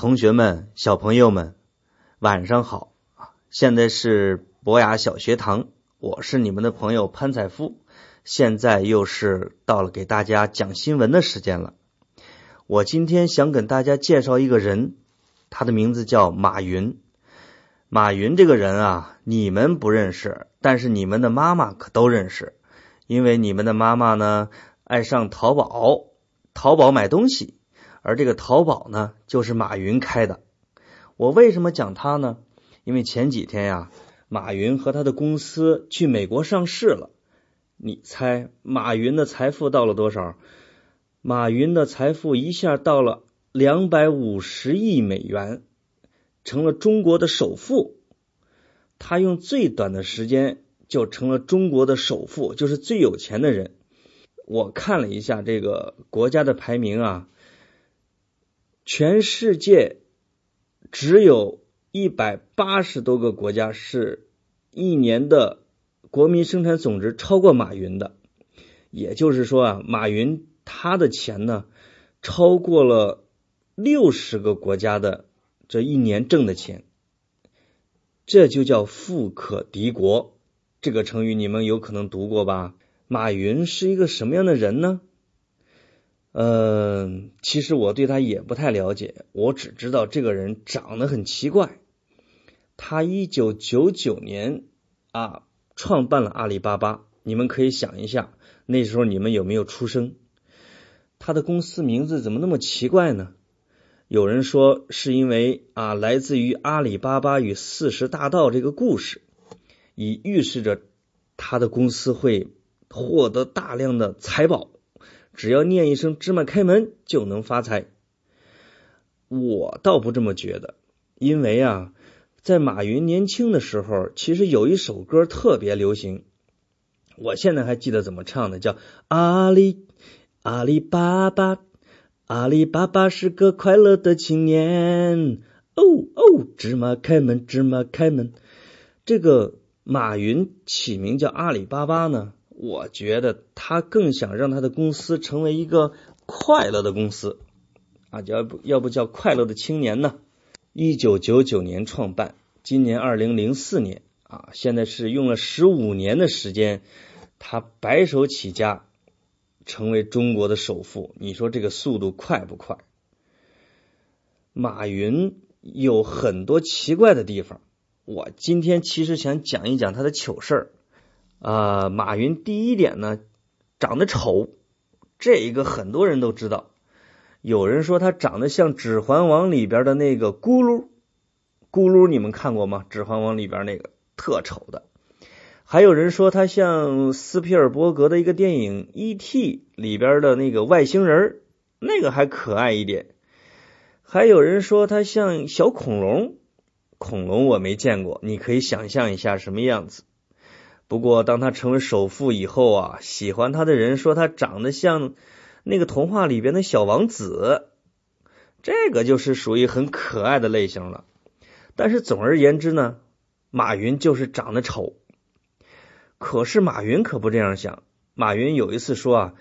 同学们、小朋友们，晚上好啊！现在是博雅小学堂，我是你们的朋友潘采夫。现在又是到了给大家讲新闻的时间了。我今天想跟大家介绍一个人，他的名字叫马云。马云这个人啊，你们不认识，但是你们的妈妈可都认识，因为你们的妈妈呢爱上淘宝，淘宝买东西。而这个淘宝呢，就是马云开的。我为什么讲他呢？因为前几天呀，马云和他的公司去美国上市了。你猜马云的财富到了多少？马云的财富一下到了两百五十亿美元，成了中国的首富。他用最短的时间就成了中国的首富，就是最有钱的人。我看了一下这个国家的排名啊。全世界只有一百八十多个国家是一年的国民生产总值超过马云的，也就是说啊，马云他的钱呢超过了六十个国家的这一年挣的钱，这就叫富可敌国。这个成语你们有可能读过吧？马云是一个什么样的人呢？嗯，其实我对他也不太了解，我只知道这个人长得很奇怪。他一九九九年啊创办了阿里巴巴，你们可以想一下，那时候你们有没有出生？他的公司名字怎么那么奇怪呢？有人说是因为啊来自于阿里巴巴与四十大盗这个故事，以预示着他的公司会获得大量的财宝。只要念一声“芝麻开门”就能发财，我倒不这么觉得，因为啊，在马云年轻的时候，其实有一首歌特别流行，我现在还记得怎么唱的，叫“阿里阿里巴巴，阿里巴巴是个快乐的青年”，哦哦，芝麻开门，芝麻开门。这个马云起名叫阿里巴巴呢？我觉得他更想让他的公司成为一个快乐的公司啊，要不要不叫快乐的青年呢？一九九九年创办，今年二零零四年啊，现在是用了十五年的时间，他白手起家成为中国的首富。你说这个速度快不快？马云有很多奇怪的地方，我今天其实想讲一讲他的糗事儿。啊，马云第一点呢，长得丑，这一个很多人都知道。有人说他长得像《指环王》里边的那个咕噜，咕噜你们看过吗？《指环王》里边那个特丑的。还有人说他像斯皮尔伯格的一个电影《E.T.》里边的那个外星人，那个还可爱一点。还有人说他像小恐龙，恐龙我没见过，你可以想象一下什么样子。不过，当他成为首富以后啊，喜欢他的人说他长得像那个童话里边的小王子，这个就是属于很可爱的类型了。但是总而言之呢，马云就是长得丑。可是马云可不这样想。马云有一次说啊：“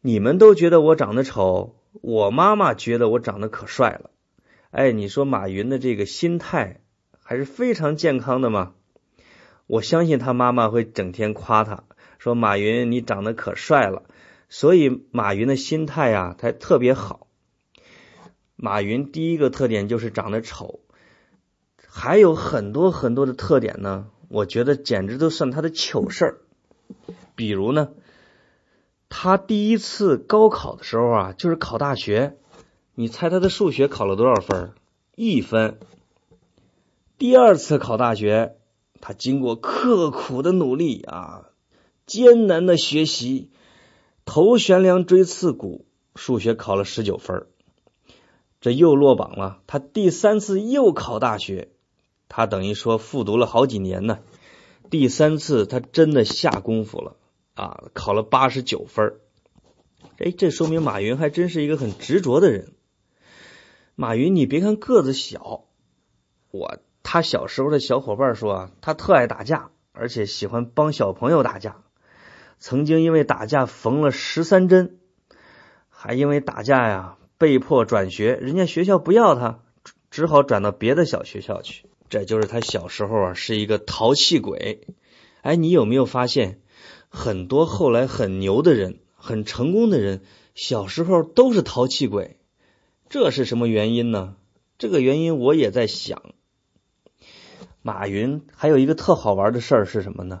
你们都觉得我长得丑，我妈妈觉得我长得可帅了。”哎，你说马云的这个心态还是非常健康的嘛？我相信他妈妈会整天夸他，说马云你长得可帅了，所以马云的心态呀，他特别好。马云第一个特点就是长得丑，还有很多很多的特点呢，我觉得简直都算他的糗事儿。比如呢，他第一次高考的时候啊，就是考大学，你猜他的数学考了多少分？一分。第二次考大学。他经过刻苦的努力啊，艰难的学习，头悬梁锥刺股，数学考了十九分，这又落榜了。他第三次又考大学，他等于说复读了好几年呢。第三次他真的下功夫了啊，考了八十九分。哎，这说明马云还真是一个很执着的人。马云，你别看个子小，我。他小时候的小伙伴说啊，他特爱打架，而且喜欢帮小朋友打架。曾经因为打架缝了十三针，还因为打架呀被迫转学，人家学校不要他，只好转到别的小学校去。这就是他小时候啊是一个淘气鬼。哎，你有没有发现，很多后来很牛的人、很成功的人，小时候都是淘气鬼？这是什么原因呢？这个原因我也在想。马云还有一个特好玩的事儿是什么呢？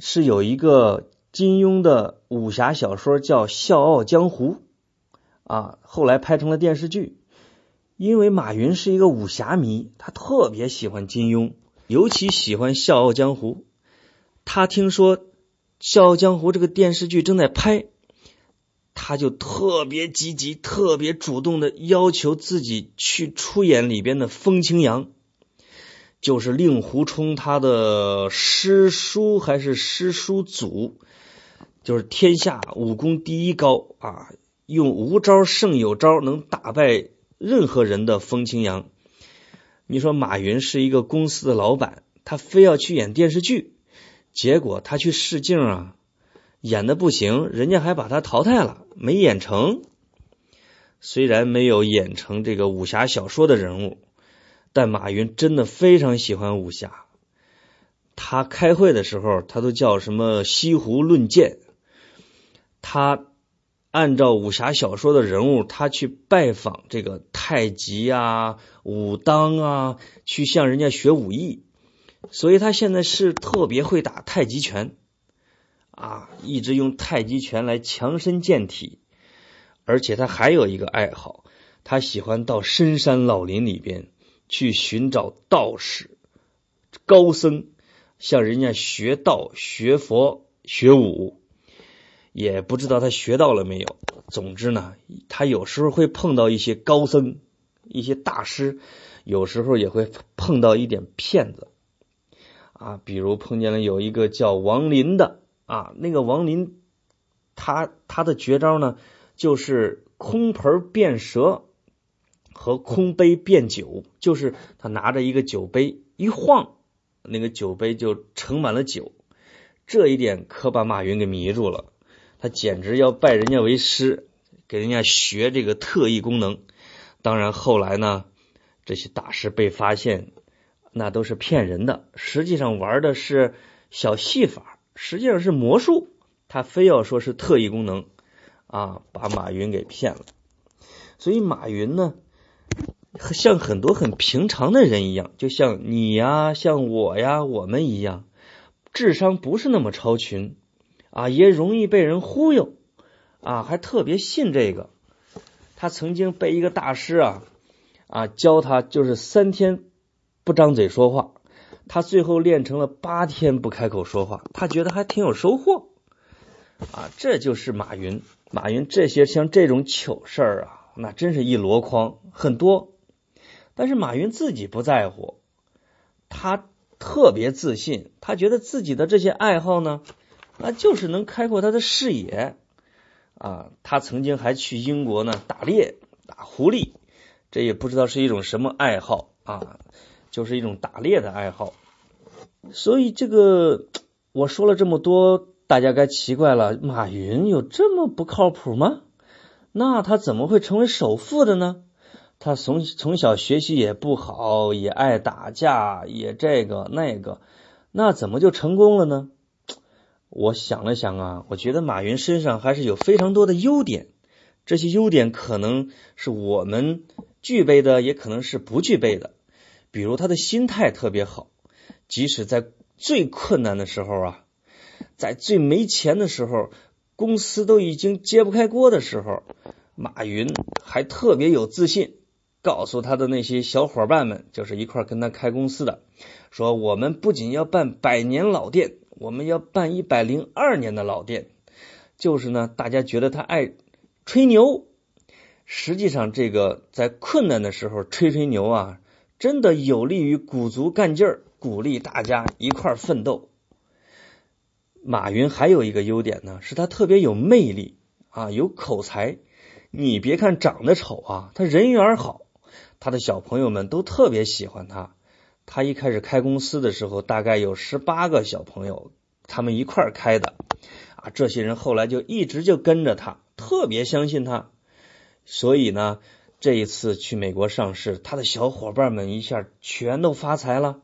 是有一个金庸的武侠小说叫《笑傲江湖》啊，后来拍成了电视剧。因为马云是一个武侠迷，他特别喜欢金庸，尤其喜欢《笑傲江湖》。他听说《笑傲江湖》这个电视剧正在拍，他就特别积极、特别主动的要求自己去出演里边的风清扬。就是令狐冲他的师叔还是师叔祖，就是天下武功第一高啊，用无招胜有招，能打败任何人的风清扬。你说马云是一个公司的老板，他非要去演电视剧，结果他去试镜啊，演的不行，人家还把他淘汰了，没演成。虽然没有演成这个武侠小说的人物。但马云真的非常喜欢武侠，他开会的时候，他都叫什么西湖论剑。他按照武侠小说的人物，他去拜访这个太极啊、武当啊，去向人家学武艺。所以他现在是特别会打太极拳啊，一直用太极拳来强身健体。而且他还有一个爱好，他喜欢到深山老林里边。去寻找道士、高僧，向人家学道、学佛、学武，也不知道他学到了没有。总之呢，他有时候会碰到一些高僧、一些大师，有时候也会碰到一点骗子啊。比如碰见了有一个叫王林的啊，那个王林，他他的绝招呢，就是空盆变蛇。和空杯变酒，就是他拿着一个酒杯一晃，那个酒杯就盛满了酒。这一点可把马云给迷住了，他简直要拜人家为师，给人家学这个特异功能。当然后来呢，这些大师被发现，那都是骗人的，实际上玩的是小戏法，实际上是魔术。他非要说是特异功能啊，把马云给骗了。所以马云呢？像很多很平常的人一样，就像你呀，像我呀，我们一样，智商不是那么超群啊，也容易被人忽悠啊，还特别信这个。他曾经被一个大师啊啊教他，就是三天不张嘴说话，他最后练成了八天不开口说话，他觉得还挺有收获啊。这就是马云，马云这些像这种糗事儿啊。那真是一箩筐，很多。但是马云自己不在乎，他特别自信，他觉得自己的这些爱好呢，那就是能开阔他的视野啊。他曾经还去英国呢打猎，打狐狸，这也不知道是一种什么爱好啊，就是一种打猎的爱好。所以这个我说了这么多，大家该奇怪了，马云有这么不靠谱吗？那他怎么会成为首富的呢？他从从小学习也不好，也爱打架，也这个那个，那怎么就成功了呢？我想了想啊，我觉得马云身上还是有非常多的优点，这些优点可能是我们具备的，也可能是不具备的。比如他的心态特别好，即使在最困难的时候啊，在最没钱的时候。公司都已经揭不开锅的时候，马云还特别有自信，告诉他的那些小伙伴们，就是一块跟他开公司的，说我们不仅要办百年老店，我们要办一百零二年的老店。就是呢，大家觉得他爱吹牛，实际上这个在困难的时候吹吹牛啊，真的有利于鼓足干劲儿，鼓励大家一块奋斗。马云还有一个优点呢，是他特别有魅力啊，有口才。你别看长得丑啊，他人缘好，他的小朋友们都特别喜欢他。他一开始开公司的时候，大概有十八个小朋友，他们一块开的啊。这些人后来就一直就跟着他，特别相信他。所以呢，这一次去美国上市，他的小伙伴们一下全都发财了。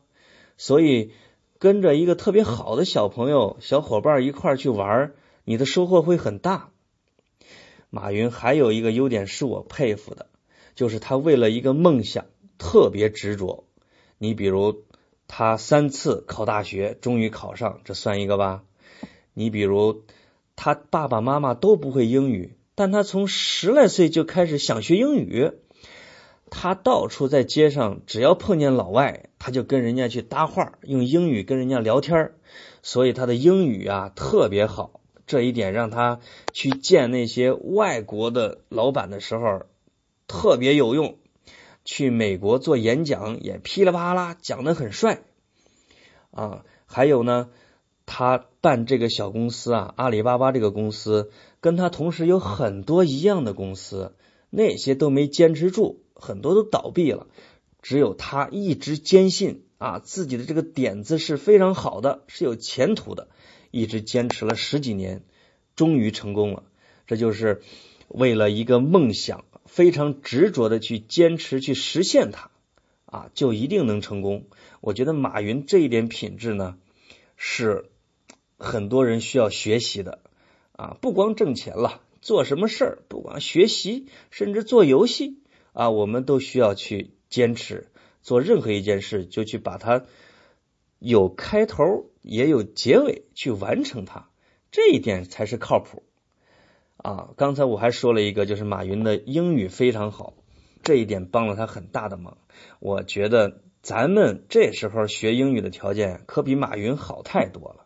所以跟着一个特别好的小朋友、小伙伴一块去玩，你的收获会很大。马云还有一个优点是我佩服的，就是他为了一个梦想特别执着。你比如他三次考大学，终于考上，这算一个吧？你比如他爸爸妈妈都不会英语，但他从十来岁就开始想学英语。他到处在街上，只要碰见老外，他就跟人家去搭话，用英语跟人家聊天所以他的英语啊特别好。这一点让他去见那些外国的老板的时候特别有用。去美国做演讲也噼里啪啦讲的很帅啊。还有呢，他办这个小公司啊，阿里巴巴这个公司，跟他同时有很多一样的公司，那些都没坚持住，很多都倒闭了。只有他一直坚信啊，自己的这个点子是非常好的，是有前途的。一直坚持了十几年，终于成功了。这就是为了一个梦想，非常执着的去坚持去实现它啊，就一定能成功。我觉得马云这一点品质呢，是很多人需要学习的啊。不光挣钱了，做什么事儿，不管学习，甚至做游戏啊，我们都需要去坚持。做任何一件事，就去把它有开头。也有结尾去完成它，这一点才是靠谱啊！刚才我还说了一个，就是马云的英语非常好，这一点帮了他很大的忙。我觉得咱们这时候学英语的条件可比马云好太多了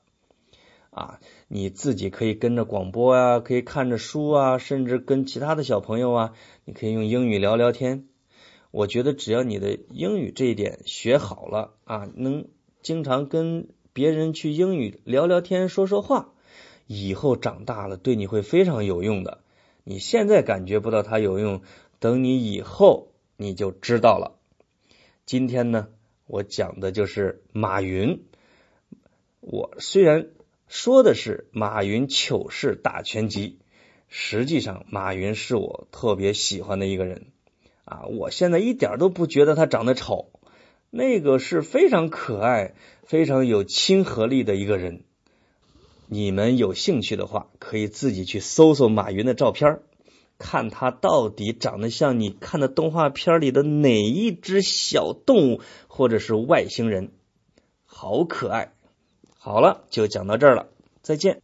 啊！你自己可以跟着广播啊，可以看着书啊，甚至跟其他的小朋友啊，你可以用英语聊聊天。我觉得只要你的英语这一点学好了啊，能经常跟。别人去英语聊聊天说说话，以后长大了对你会非常有用的。你现在感觉不到它有用，等你以后你就知道了。今天呢，我讲的就是马云。我虽然说的是马云糗事大全集，实际上马云是我特别喜欢的一个人啊！我现在一点都不觉得他长得丑。那个是非常可爱、非常有亲和力的一个人。你们有兴趣的话，可以自己去搜搜马云的照片，看他到底长得像你看的动画片里的哪一只小动物或者是外星人，好可爱。好了，就讲到这儿了，再见。